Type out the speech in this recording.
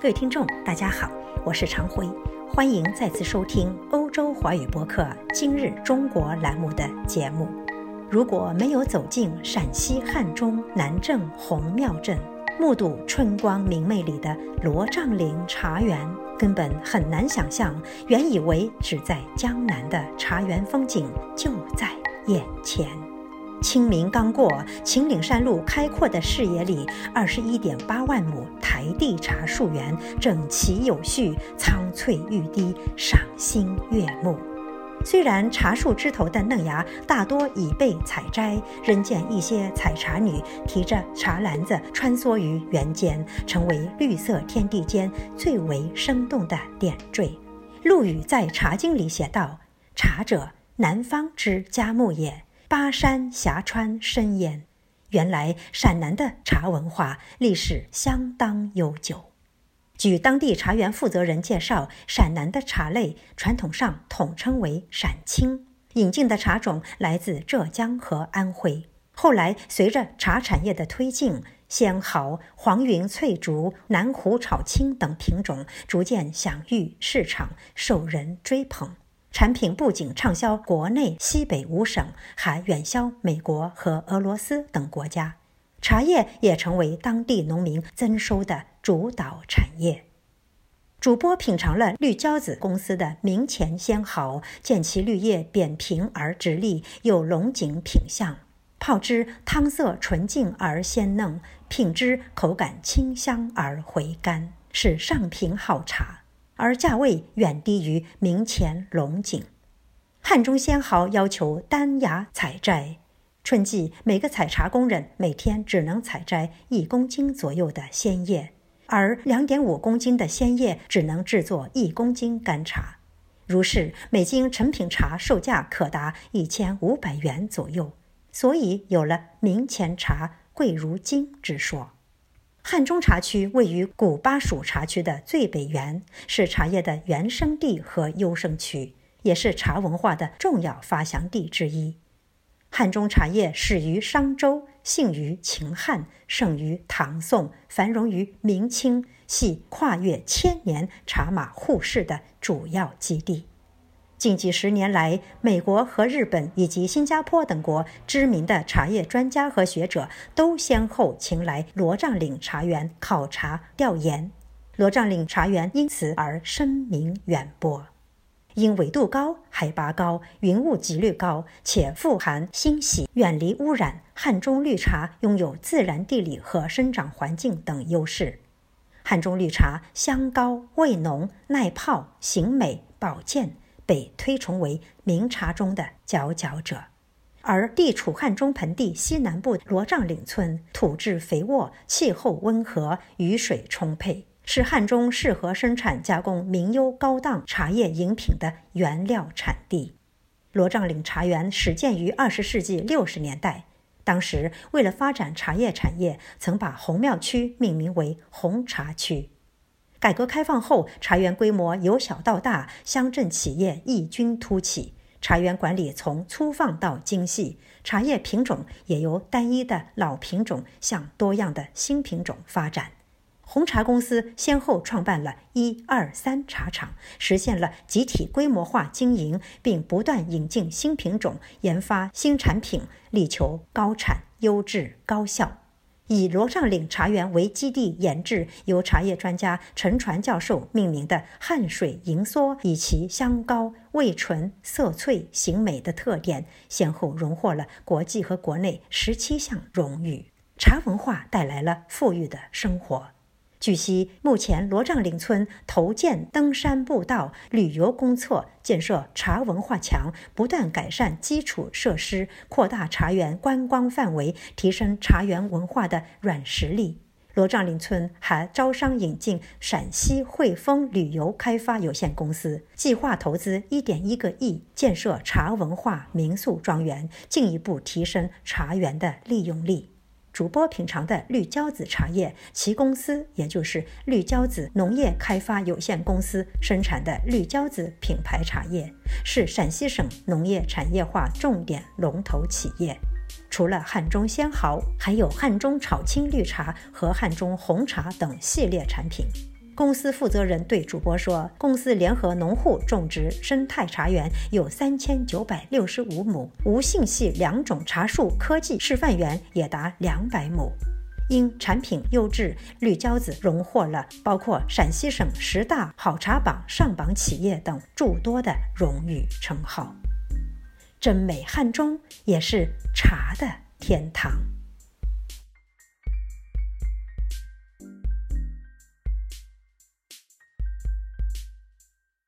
各位听众，大家好，我是常辉，欢迎再次收听欧洲华语播客《今日中国》栏目的节目。如果没有走进陕西汉中南郑洪庙镇，目睹春光明媚里的罗帐岭茶园，根本很难想象，原以为只在江南的茶园风景就在眼前。清明刚过，秦岭山路开阔的视野里，二十一点八万亩台地茶树园整齐有序，苍翠欲滴，赏心悦目。虽然茶树枝头的嫩芽大多已被采摘，仍见一些采茶女提着茶篮子穿梭于园间，成为绿色天地间最为生动的点缀。陆羽在《茶经》里写道：“茶者，南方之佳木也。”巴山峡川深焉，原来陕南的茶文化历史相当悠久。据当地茶园负责人介绍，陕南的茶类传统上统称为陕青，引进的茶种来自浙江和安徽。后来随着茶产业的推进，仙毫、黄云翠竹、南湖炒青等品种逐渐享誉市场，受人追捧。产品不仅畅销国内西北五省，还远销美国和俄罗斯等国家。茶叶也成为当地农民增收的主导产业。主播品尝了绿娇子公司的明前鲜毫，见其绿叶扁平而直立，有龙井品相，泡汁汤色纯净而鲜嫩，品之口感清香而回甘，是上品好茶。而价位远低于明前龙井。汉中仙毫要求单芽采摘，春季每个采茶工人每天只能采摘一公斤左右的鲜叶，而两点五公斤的鲜叶只能制作一公斤干茶。如是，每斤成品茶售价可达一千五百元左右，所以有了“明前茶贵如金”之说。汉中茶区位于古巴蜀茶区的最北缘，是茶叶的原生地和优生区，也是茶文化的重要发祥地之一。汉中茶叶始于商周，兴于秦汉，盛于唐宋，繁荣于明清，系跨越千年茶马互市的主要基地。近几十年来，美国和日本以及新加坡等国知名的茶叶专家和学者都先后前来罗帐岭茶园考察调研，罗帐岭茶园因此而声名远播。因纬度高、海拔高、云雾几率高，且富含欣喜、远离污染，汉中绿茶拥有自然地理和生长环境等优势。汉中绿茶香高、味浓、耐泡、形美、保健。被推崇为名茶中的佼佼者，而地处汉中盆地西南部罗帐岭村，土质肥沃，气候温和，雨水充沛，是汉中适合生产加工名优高档茶叶饮品的原料产地。罗帐岭茶园始建于二十世纪六十年代，当时为了发展茶叶产业，曾把红庙区命名为红茶区。改革开放后，茶园规模由小到大，乡镇企业异军突起，茶园管理从粗放到精细，茶叶品种也由单一的老品种向多样的新品种发展。红茶公司先后创办了一二三茶厂，实现了集体规模化经营，并不断引进新品种，研发新产品，力求高产、优质、高效。以罗帐岭茶园为基地研制，由茶叶专家陈传教授命名的汉水银梭，以其香高、味醇、色翠、形美的特点，先后荣获了国际和国内十七项荣誉。茶文化带来了富裕的生活。据悉，目前罗帐岭村投建登山步道、旅游公厕，建设茶文化墙，不断改善基础设施，扩大茶园观光范围，提升茶园文化的软实力。罗帐岭村还招商引进陕西汇丰旅游开发有限公司，计划投资一点一个亿建设茶文化民宿庄园，进一步提升茶园的利用率。主播品尝的绿娇子茶叶，其公司也就是绿娇子农业开发有限公司生产的绿娇子品牌茶叶，是陕西省农业产业化重点龙头企业。除了汉中仙毫，还有汉中炒青绿茶和汉中红茶等系列产品。公司负责人对主播说：“公司联合农户种植生态茶园有三千九百六十五亩，无性系两种茶树科技示范园也达两百亩。因产品优质，绿娇子荣获了包括陕西省十大好茶榜上榜企业等诸多的荣誉称号。真美汉中也是茶的天堂。”